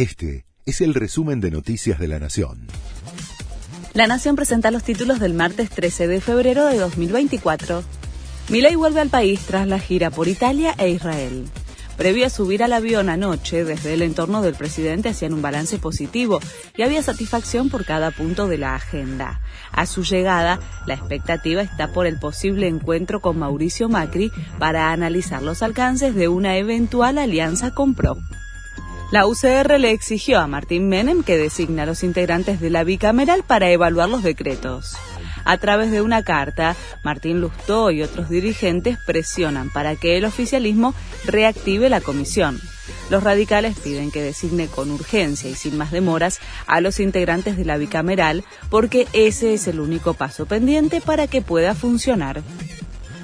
Este es el resumen de Noticias de la Nación. La Nación presenta los títulos del martes 13 de febrero de 2024. Milei vuelve al país tras la gira por Italia e Israel. Previo a subir al avión anoche, desde el entorno del presidente hacían un balance positivo y había satisfacción por cada punto de la agenda. A su llegada, la expectativa está por el posible encuentro con Mauricio Macri para analizar los alcances de una eventual alianza con PRO. La UCR le exigió a Martín Menem que designe a los integrantes de la bicameral para evaluar los decretos. A través de una carta, Martín Lustó y otros dirigentes presionan para que el oficialismo reactive la comisión. Los radicales piden que designe con urgencia y sin más demoras a los integrantes de la bicameral porque ese es el único paso pendiente para que pueda funcionar.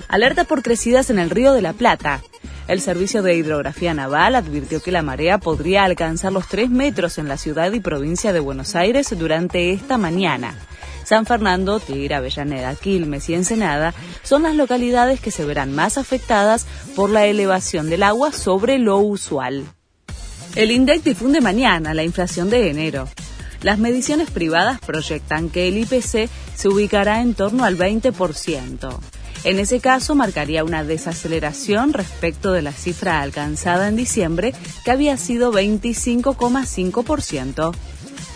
Alerta por crecidas en el río de la Plata. El Servicio de Hidrografía Naval advirtió que la marea podría alcanzar los 3 metros en la ciudad y provincia de Buenos Aires durante esta mañana. San Fernando, Tigre, Avellaneda, Quilmes y Ensenada son las localidades que se verán más afectadas por la elevación del agua sobre lo usual. El INDEC difunde mañana la inflación de enero. Las mediciones privadas proyectan que el IPC se ubicará en torno al 20%. En ese caso, marcaría una desaceleración respecto de la cifra alcanzada en diciembre, que había sido 25,5%.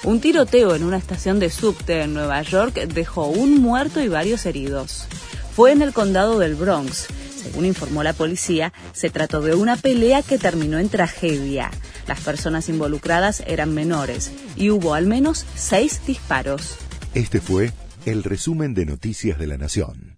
Un tiroteo en una estación de subte en Nueva York dejó un muerto y varios heridos. Fue en el condado del Bronx. Según informó la policía, se trató de una pelea que terminó en tragedia. Las personas involucradas eran menores y hubo al menos seis disparos. Este fue el resumen de Noticias de la Nación.